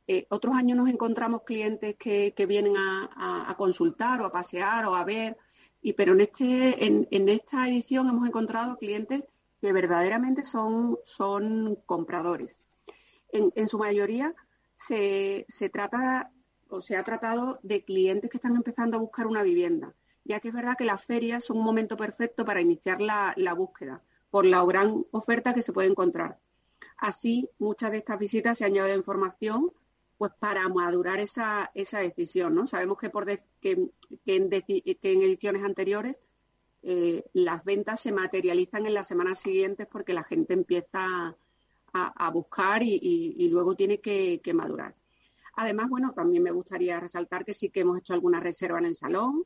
eh, otros años nos encontramos clientes que, vienen a, consultar o a pasear o a ver Y pero en este, en, esta edición hemos encontrado clientes que verdaderamente son, son compradores. En, en su mayoría se, se trata o se ha tratado de clientes que están empezando a buscar una vivienda, ya que es verdad que las ferias son un momento perfecto para iniciar la, la búsqueda, por la gran oferta que se puede encontrar. Así, muchas de estas visitas se añade información pues para madurar esa, esa decisión, ¿no? Sabemos que, por que, que, en ediciones anteriores eh, las ventas se materializan en las semanas siguientes porque la gente empieza a, buscar y, luego tiene que, madurar. Además, bueno, también me gustaría resaltar que sí que hemos hecho alguna reserva en el salón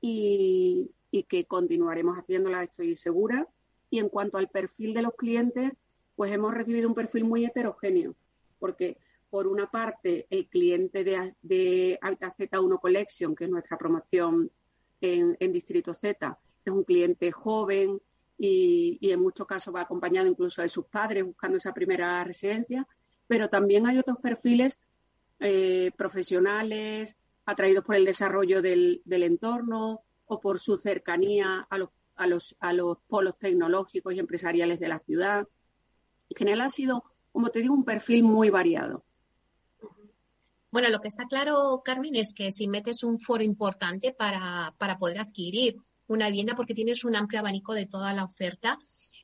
y, y que continuaremos haciéndola, estoy segura. Y en cuanto al perfil de los clientes, pues hemos recibido un perfil muy heterogéneo, porque por una parte, el cliente de, de Habitat Z1 Collection, que es nuestra promoción en, Distrito Z, es un cliente joven y, y, en muchos casos va acompañado incluso de sus padres buscando esa primera residencia, pero también hay otros perfiles eh, profesionales atraídos por el desarrollo del, del, entorno o por su cercanía a los, a, los, a los polos tecnológicos y empresariales de la ciudad. En general ha sido, como te digo, un perfil muy variado. Bueno, lo que está claro, Carmen, es que si metes un foro importante para, para poder adquirir una vivienda, porque tienes un amplio abanico de toda la oferta,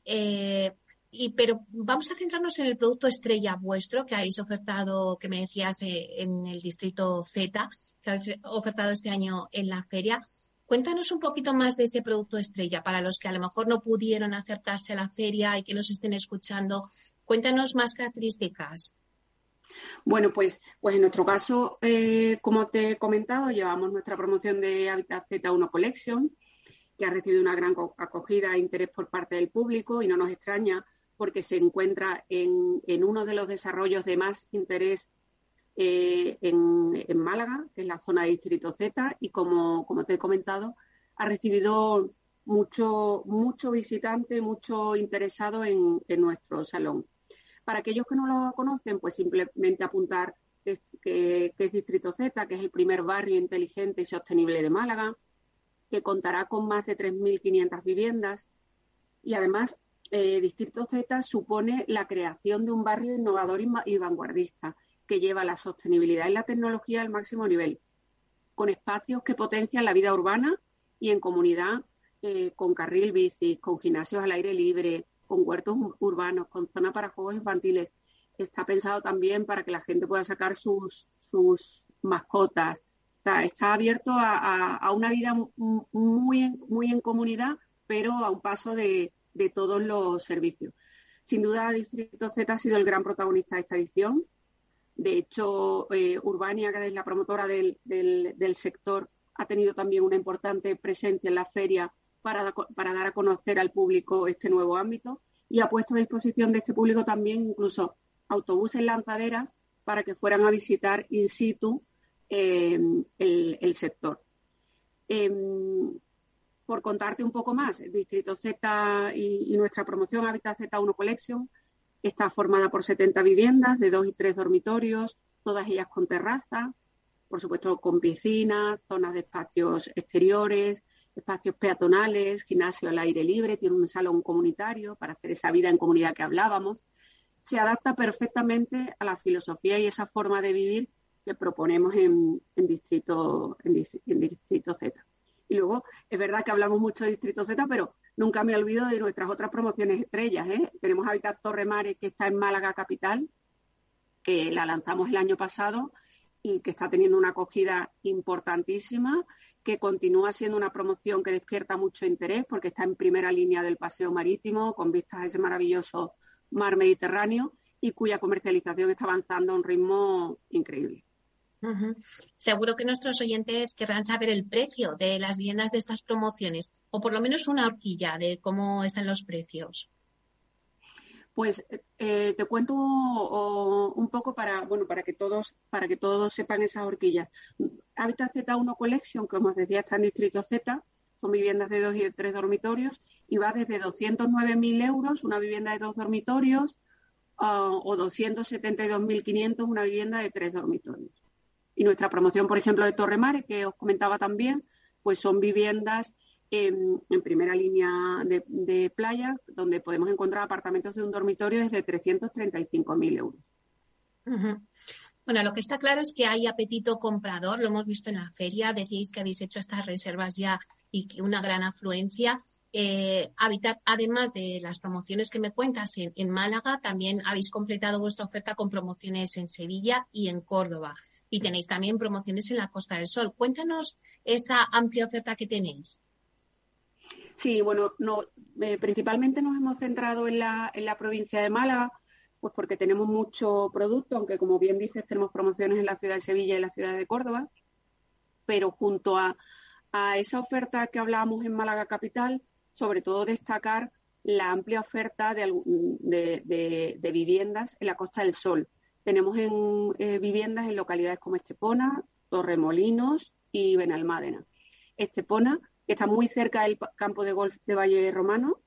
eh, y, pero vamos a centrarnos en el producto estrella vuestro que habéis ofertado, que me decías, eh, en el distrito Z, que habéis ofertado este año en la feria. Cuéntanos un poquito más de ese producto estrella para los que a lo mejor no pudieron acercarse a la feria y que nos estén escuchando. Cuéntanos más características. Bueno, pues, pues en nuestro caso, eh, como te he comentado, llevamos nuestra promoción de Habitat Z1 Collection, que ha recibido una gran acogida e interés por parte del público y no nos extraña porque se encuentra en, en uno de los desarrollos de más interés eh, en, en, Málaga, es la zona de Distrito Z, y como, como te he comentado, ha recibido mucho, mucho visitante, mucho interesado en, en nuestro salón. Para aquellos que no lo conocen, pues simplemente apuntar que, es Distrito Z, que es el primer barrio inteligente y sostenible de Málaga, que contará con más de 3.500 viviendas. Y además, eh, Distrito Z supone la creación de un barrio innovador y vanguardista, que lleva la sostenibilidad y la tecnología al máximo nivel, con espacios que potencian la vida urbana y en comunidad, eh, con carril bici, con gimnasios al aire libre, con huertos urbanos, con zona para juegos infantiles. Está pensado también para que la gente pueda sacar sus, sus mascotas. Está abierto a, a, a, una vida muy en, muy en comunidad, pero a un paso de, de todos los servicios. Sin duda, Distrito Z ha sido el gran protagonista de esta edición. De hecho, eh, Urbania, que es la promotora del, sector, ha tenido también una importante presencia en la feria para, dar a conocer al público este nuevo ámbito y ha puesto a disposición de este público también incluso autobuses lanzaderas para que fueran a visitar in situ eh, el, sector. Eh, por contarte un poco más, el Distrito Z y, y, nuestra promoción Habitat Z1 Collection está formada por 70 viviendas de dos y tres dormitorios, todas ellas con terraza, por supuesto con piscinas, zonas de espacios exteriores, espacios peatonales, gimnasio al aire libre, tiene un salón comunitario para hacer esa vida en comunidad que hablábamos. Se adapta perfectamente a la filosofía y esa forma de vivir que proponemos en, distrito, en, distrito Z. Y luego, es verdad que hablamos mucho de Distrito Z, pero nunca me olvido de nuestras otras promociones estrellas. ¿eh? Tenemos Habitat Torre Mare, que está en Málaga Capital, que la lanzamos el año pasado y que está teniendo una acogida importantísima que continúa siendo una promoción que despierta mucho interés porque está en primera línea del paseo marítimo con vistas a ese maravilloso mar Mediterráneo y cuya comercialización está avanzando a un ritmo increíble. Seguro que nuestros oyentes querrán saber el precio de las viviendas de estas promociones o por lo menos una horquilla de cómo están los precios. Pues eh, te cuento un poco para, bueno, para que todos, para que todos sepan esas horquillas. Habitat Z1 Collection, como os decía, está en Distrito Z, son viviendas de dos y de tres dormitorios, y va desde 209.000 euros una vivienda de dos dormitorios uh, o 272.500 una vivienda de tres dormitorios. Y nuestra promoción, por ejemplo, de Torre Mare, que os comentaba también, pues son viviendas en, primera línea de, playa, donde podemos encontrar apartamentos de un dormitorio desde 335.000 euros. Bueno, lo que está claro es que hay apetito comprador, lo hemos visto en la feria, decís que habéis hecho estas reservas ya y que una gran afluencia. Eh, además de las promociones que me cuentas en, Málaga, también habéis completado vuestra oferta con promociones en Sevilla y en Córdoba. Y tenéis también promociones en la Costa del Sol. Cuéntanos esa amplia oferta que tenéis. Sí, bueno, no, eh, principalmente nos hemos centrado en la, en la provincia de Málaga, pues porque tenemos mucho producto, aunque como bien dices, tenemos promociones en la ciudad de Sevilla y en la ciudad de Córdoba, pero junto a, esa oferta que hablábamos en Málaga Capital, sobre todo destacar la amplia oferta de, viviendas en la Costa del Sol. Tenemos en, eh, viviendas en localidades como Estepona, Torremolinos y Benalmádena. Estepona está muy cerca del campo de golf de Valle Romano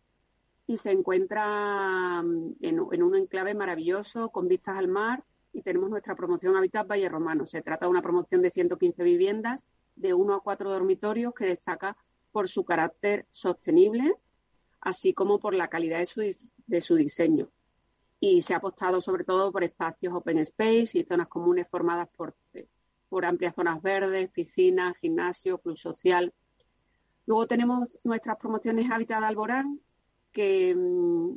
y se encuentra mm, en, un enclave maravilloso con vistas al mar y tenemos nuestra promoción Habitat Valle Romano. Se trata de una promoción de 115 viviendas de uno a cuatro dormitorios que destaca por su carácter sostenible, así como por la calidad de su diseño. Y se ha apostado sobre todo por espacios open space y zonas comunes formadas por, por amplias zonas verdes, piscinas, gimnasio, club social, Luego tenemos nuestras promociones Hábitat Alborán, que, mm,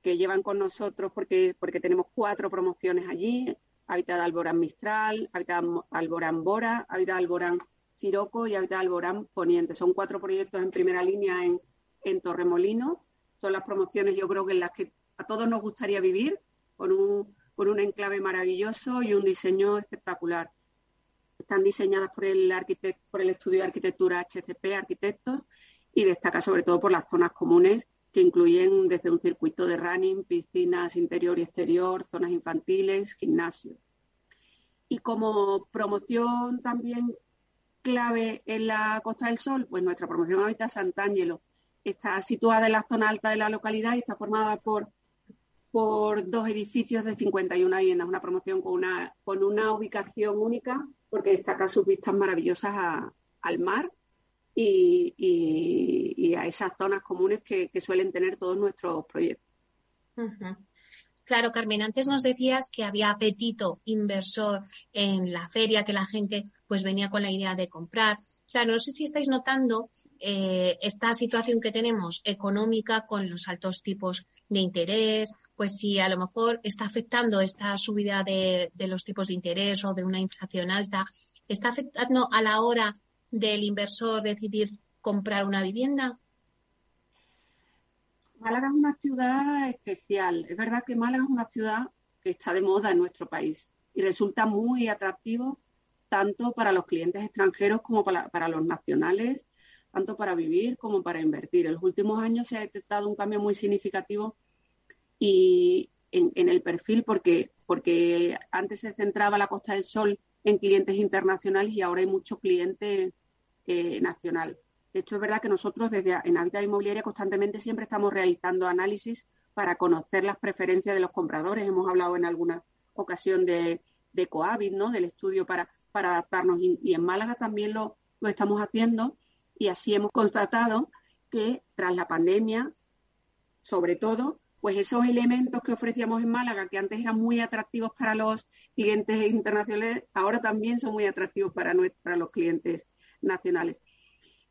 que llevan con nosotros porque, porque tenemos cuatro promociones allí. Hábitat Alborán Mistral, Hábitat Alborán Bora, Hábitat Alborán Siroco y Hábitat Alborán Poniente. Son cuatro proyectos en primera línea en, en Torremolino. Son las promociones, yo creo que en las que a todos nos gustaría vivir, con un, con un enclave maravilloso y un diseño espectacular están diseñadas por el, por el estudio de arquitectura HCP Arquitectos y destaca sobre todo por las zonas comunes que incluyen desde un circuito de running, piscinas interior y exterior, zonas infantiles, gimnasio. Y como promoción también clave en la Costa del Sol, pues nuestra promoción Hábitat Sant'Angelo está situada en la zona alta de la localidad y está formada por, por dos edificios de 51 viviendas, una promoción con una, con una ubicación única porque destaca sus vistas maravillosas al mar y, a esas zonas comunes que, suelen tener todos nuestros proyectos. Claro, Carmen, antes nos decías que había apetito inversor en la feria, que la gente pues venía con la idea de comprar. Claro, no sé si estáis notando eh, esta situación que tenemos económica con los altos tipos de interés, pues si a lo mejor está afectando esta subida de, los tipos de interés o de una inflación alta, está afectando a la hora del inversor decidir comprar una vivienda. Málaga es una ciudad especial. Es verdad que Málaga es una ciudad que está de moda en nuestro país y resulta muy atractivo tanto para los clientes extranjeros como para los nacionales tanto para vivir como para invertir. En los últimos años se ha detectado un cambio muy significativo y en, el perfil porque, porque antes se centraba la Costa del Sol en clientes internacionales y ahora hay mucho cliente eh, nacional. De hecho, es verdad que nosotros desde en Habitat Inmobiliaria constantemente siempre estamos realizando análisis para conocer las preferencias de los compradores. Hemos hablado en alguna ocasión de, de Cohabit, ¿no? del estudio para, para adaptarnos y, y en Málaga también lo, lo estamos haciendo y así hemos constatado que tras la pandemia, sobre todo, pues esos elementos que ofrecíamos en Málaga, que antes eran muy atractivos para los clientes internacionales, ahora también son muy atractivos para, los clientes nacionales.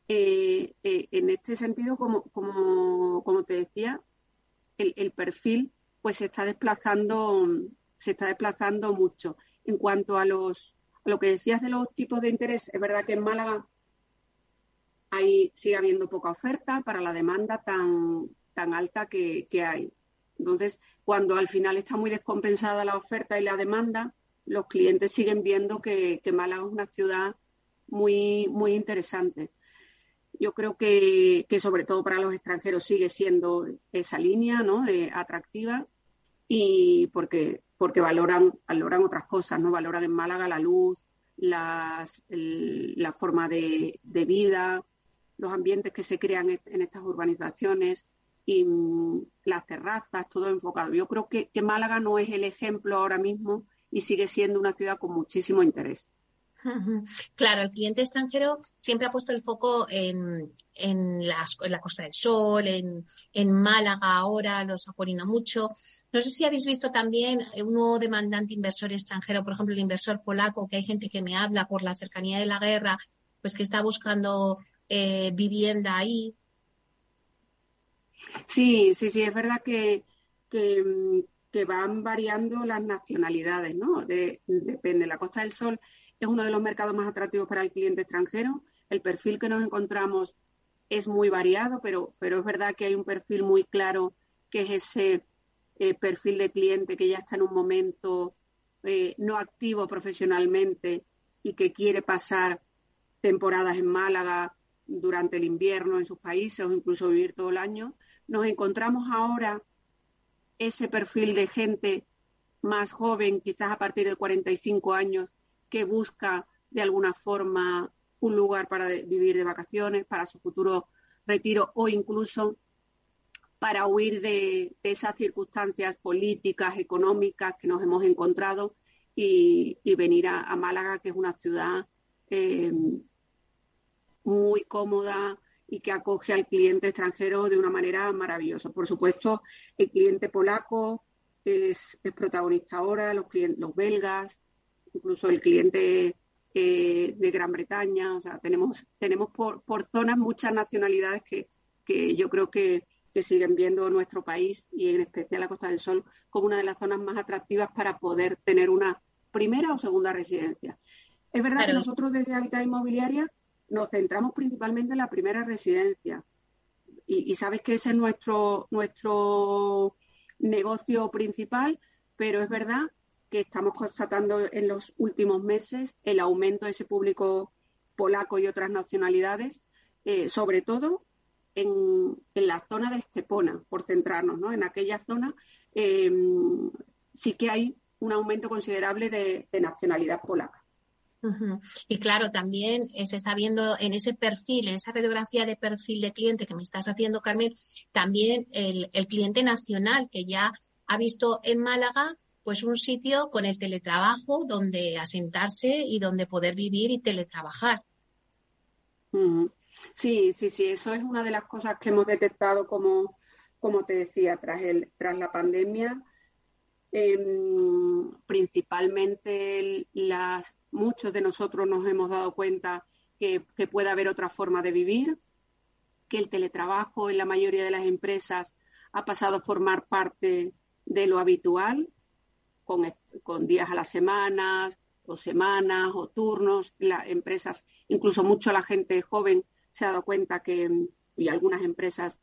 Eh, eh, en este sentido, como, como, te decía, el, perfil pues se está desplazando, se está desplazando mucho. En cuanto a los a lo que decías de los tipos de interés, es verdad que en Málaga ahí sigue habiendo poca oferta para la demanda tan, tan alta que, hay. Entonces, cuando al final está muy descompensada la oferta y la demanda, los clientes siguen viendo que, Málaga es una ciudad muy, muy interesante. Yo creo que, sobre todo para los extranjeros sigue siendo esa línea ¿no? de atractiva y porque, porque valoran, valoran otras cosas, ¿no? Valoran en Málaga la luz, las, la forma de, de vida, los ambientes que se crean en estas urbanizaciones y mm, las terrazas, todo enfocado. Yo creo que, Málaga no es el ejemplo ahora mismo y sigue siendo una ciudad con muchísimo interés. [LAUGHS] Claro, el cliente extranjero siempre ha puesto el foco en, en, las, en la Costa del Sol, en, en, Málaga ahora, los acuerina mucho. No sé si habéis visto también un nuevo demandante inversor extranjero, por ejemplo, el inversor polaco, que hay gente que me habla por la cercanía de la guerra, pues que está buscando eh, vivienda ahí. Sí, sí, sí, es verdad que, que, van variando las nacionalidades, ¿no? depende. La Costa del Sol es uno de los mercados más atractivos para el cliente extranjero. El perfil que nos encontramos es muy variado, pero, pero es verdad que hay un perfil muy claro que es ese eh, perfil de cliente que ya está en un momento eh, no activo profesionalmente y que quiere pasar temporadas en Málaga durante el invierno en sus países o incluso vivir todo el año. Nos encontramos ahora ese perfil de gente más joven, quizás a partir de 45 años, que busca de alguna forma un lugar para vivir de vacaciones, para su futuro retiro o incluso para huir de, esas circunstancias políticas, económicas que nos hemos encontrado y, venir a, Málaga, que es una ciudad eh, muy cómoda y que acoge al cliente extranjero de una manera maravillosa. Por supuesto, el cliente polaco es, protagonista ahora, los, clientes, los belgas, incluso el cliente eh, de Gran Bretaña. O sea, tenemos, tenemos por, por zonas muchas nacionalidades que, que yo creo que, que siguen viendo nuestro país y en especial la Costa del Sol como una de las zonas más atractivas para poder tener una primera o segunda residencia. Es verdad que nosotros desde Habitat Inmobiliaria nos centramos principalmente en la primera residencia. Y, sabes que ese es nuestro, nuestro negocio principal, pero es verdad que estamos constatando en los últimos meses el aumento de ese público polaco y otras nacionalidades, eh, sobre todo en, la zona de Estepona, por centrarnos, ¿no? En aquella zona eh, sí que hay un aumento considerable de nacionalidad polaca. Y claro, también se está viendo en ese perfil, en esa radiografía de perfil de cliente que me estás haciendo, Carmen, también el, cliente nacional que ya ha visto en Málaga pues un sitio con el teletrabajo donde asentarse y donde poder vivir y teletrabajar. Sí, sí, sí, eso es una de las cosas que hemos detectado como, como te decía, tras, el, tras la pandemia. Em, principalmente las, muchos de nosotros nos hemos dado cuenta que, puede haber otra forma de vivir, que el teletrabajo en la mayoría de las empresas ha pasado a formar parte de lo habitual, con, con días a la semana, o semanas, o turnos. Las empresas, incluso mucho la gente joven se ha dado cuenta que, y algunas empresas,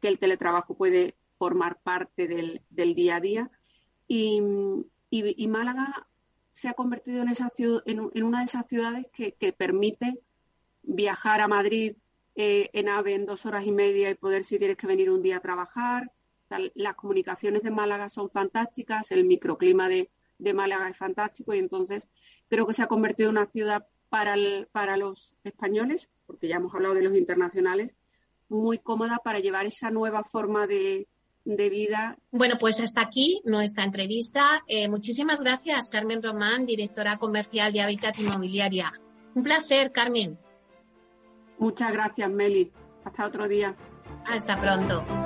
que el teletrabajo puede formar parte del, del día a día. Y, y Málaga se ha convertido en, esa, en, una de esas ciudades que, permite viajar a Madrid eh, en AVE en dos horas y media y poder, si tienes que venir un día a trabajar. las comunicaciones de Málaga son fantásticas, el microclima de, Málaga es fantástico y entonces creo que se ha convertido en una ciudad para, para los españoles, porque ya hemos hablado de los internacionales, muy cómoda para llevar esa nueva forma de, de vida. Bueno, pues hasta aquí nuestra entrevista. Eh, muchísimas gracias, Carmen Román, directora comercial de Habitat Inmobiliaria. Un placer, Carmen. Muchas gracias, Meli. Hasta otro día. Hasta pronto.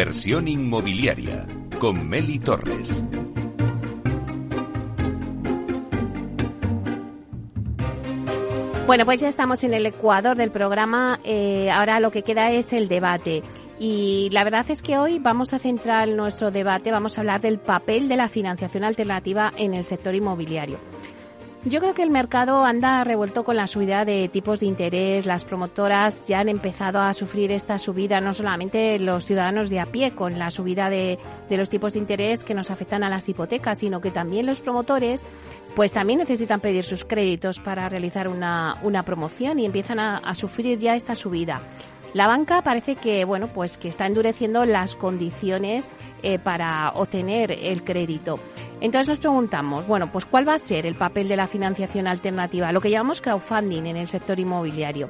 Inversión inmobiliaria con Meli Torres. Bueno, pues ya estamos en el ecuador del programa. Eh, ahora lo que queda es el debate. Y la verdad es que hoy vamos a centrar nuestro debate, vamos a hablar del papel de la financiación alternativa en el sector inmobiliario. Yo creo que el mercado anda revuelto con la subida de tipos de interés. Las promotoras ya han empezado a sufrir esta subida, no solamente los ciudadanos de a pie con la subida de, los tipos de interés que nos afectan a las hipotecas, sino que también los promotores pues también necesitan pedir sus créditos para realizar una, una promoción y empiezan a, a sufrir ya esta subida. La banca parece que, bueno, pues que está endureciendo las condiciones eh, para obtener el crédito. Entonces nos preguntamos, bueno, pues cuál va a ser el papel de la financiación alternativa, lo que llamamos crowdfunding en el sector inmobiliario.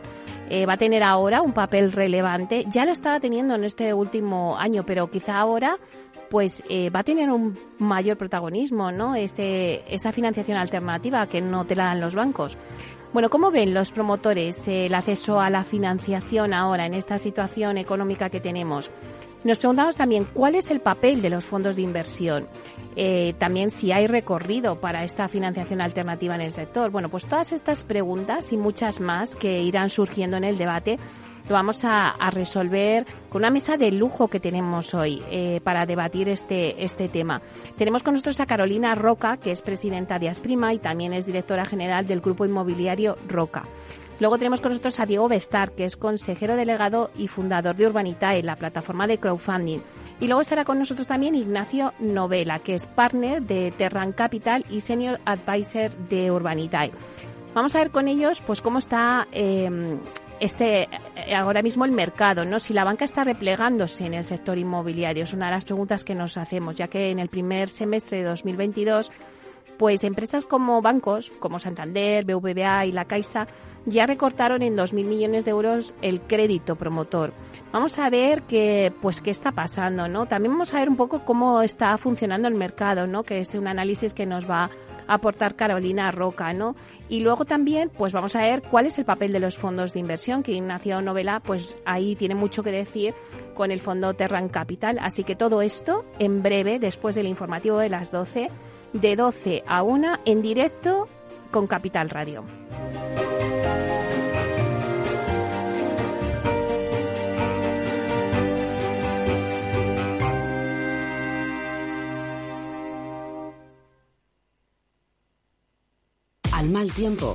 Eh, va a tener ahora un papel relevante, ya lo estaba teniendo en este último año, pero quizá ahora pues eh, va a tener un mayor protagonismo, ¿no? Este, esa financiación alternativa que no te la dan los bancos. Bueno, ¿cómo ven los promotores el acceso a la financiación ahora en esta situación económica que tenemos? Nos preguntamos también cuál es el papel de los fondos de inversión. Eh, también si hay recorrido para esta financiación alternativa en el sector. Bueno, pues todas estas preguntas y muchas más que irán surgiendo en el debate lo vamos a, resolver con una mesa de lujo que tenemos hoy eh, para debatir este, este tema. Tenemos con nosotros a Carolina Roca, que es presidenta de Asprima y también es directora general del Grupo Inmobiliario Roca. Luego tenemos con nosotros a Diego Bestar, que es consejero delegado y fundador de Urbanitae, la plataforma de crowdfunding. Y luego estará con nosotros también Ignacio Novela, que es partner de Terran Capital y senior advisor de Urbanitae. Vamos a ver con ellos pues cómo está eh, este eh, ahora mismo el mercado, ¿no? Si la banca está replegándose en el sector inmobiliario, es una de las preguntas que nos hacemos, ya que en el primer semestre de 2022 pues empresas como bancos, como Santander, BVA y La Caixa, ya recortaron en 2.000 millones de euros el crédito promotor. Vamos a ver qué, pues, qué está pasando, ¿no? También vamos a ver un poco cómo está funcionando el mercado, ¿no? Que es un análisis que nos va aportar Carolina Roca, ¿no? Y luego también, pues vamos a ver cuál es el papel de los fondos de inversión, que Ignacio Novela, pues ahí tiene mucho que decir con el fondo Terran Capital. Así que todo esto en breve, después del informativo de las 12, de 12 a 1 en directo con Capital Radio. Al mal tiempo,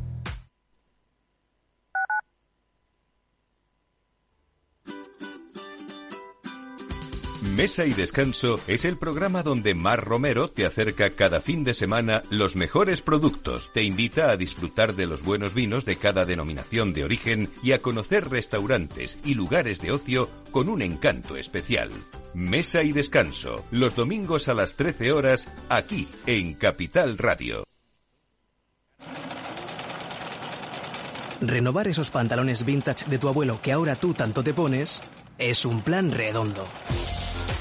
Mesa y Descanso es el programa donde Mar Romero te acerca cada fin de semana los mejores productos, te invita a disfrutar de los buenos vinos de cada denominación de origen y a conocer restaurantes y lugares de ocio con un encanto especial. Mesa y Descanso, los domingos a las 13 horas, aquí en Capital Radio. Renovar esos pantalones vintage de tu abuelo que ahora tú tanto te pones es un plan redondo